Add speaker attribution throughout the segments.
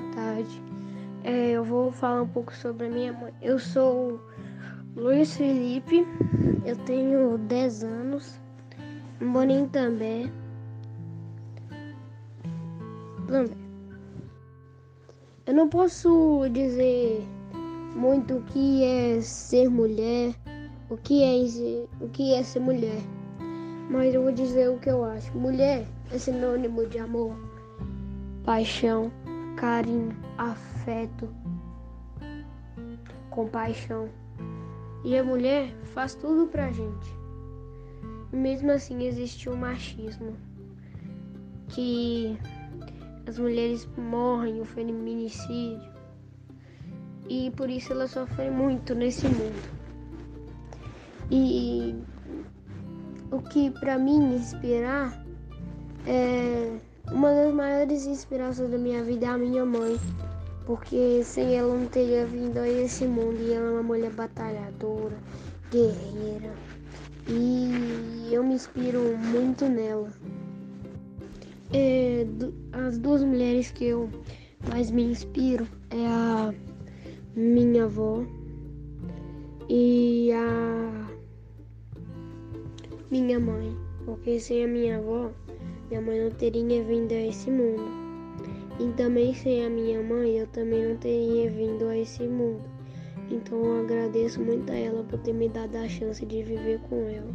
Speaker 1: boa tarde. É, eu vou falar um pouco sobre a minha mãe. Eu sou Luiz Felipe, eu tenho 10 anos, moro em També. Eu não posso dizer muito o que é ser mulher, o que é, o que é ser mulher, mas eu vou dizer o que eu acho. Mulher é sinônimo de amor, paixão, carinho, afeto, compaixão. E a mulher faz tudo pra gente. Mesmo assim existe o machismo, que as mulheres morrem, o feminicídio, e por isso elas sofrem muito nesse mundo. E o que para mim inspirar é uma das maiores inspirações da minha vida é a minha mãe, porque sem ela não teria vindo a esse mundo. E ela é uma mulher batalhadora, guerreira, e eu me inspiro muito nela. É, as duas mulheres que eu mais me inspiro é a minha avó e a minha mãe, porque sem a minha avó minha mãe não teria vindo a esse mundo. E também sem a minha mãe, eu também não teria vindo a esse mundo. Então eu agradeço muito a ela por ter me dado a chance de viver com ela.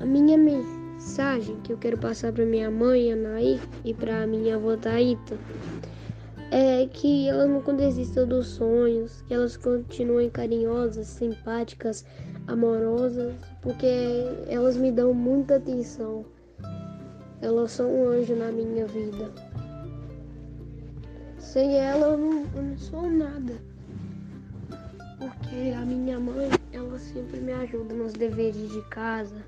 Speaker 1: A minha mensagem que eu quero passar para minha mãe, Anaí, e para minha avó Taíta, é que elas nunca desistam dos sonhos, que elas continuem carinhosas, simpáticas, amorosas, porque elas me dão muita atenção. Elas são um anjo na minha vida. Sem ela eu não, eu não sou nada. Porque a minha mãe, ela sempre me ajuda nos deveres de casa.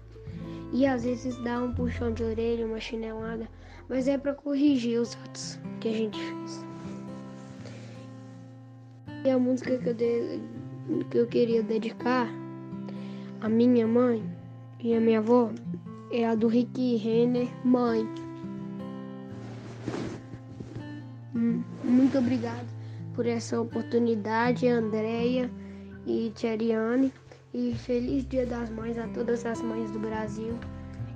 Speaker 1: E às vezes dá um puxão de orelha, uma chinelada. Mas é para corrigir os atos que a gente fez. E a música que eu, de, que eu queria dedicar à minha mãe e à minha avó é a do Rick Renner, mãe. Hum, muito obrigado por essa oportunidade, Andréia e Theriane. E feliz Dia das Mães a todas as mães do Brasil.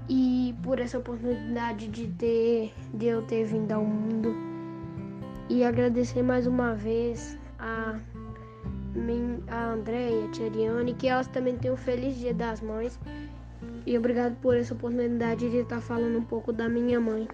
Speaker 1: E por essa oportunidade de ter de eu ter vindo ao mundo. E agradecer mais uma vez a a Andréia, a Theriane, que elas também tenham um feliz Dia das Mães. E obrigado por essa oportunidade de estar falando um pouco da minha mãe.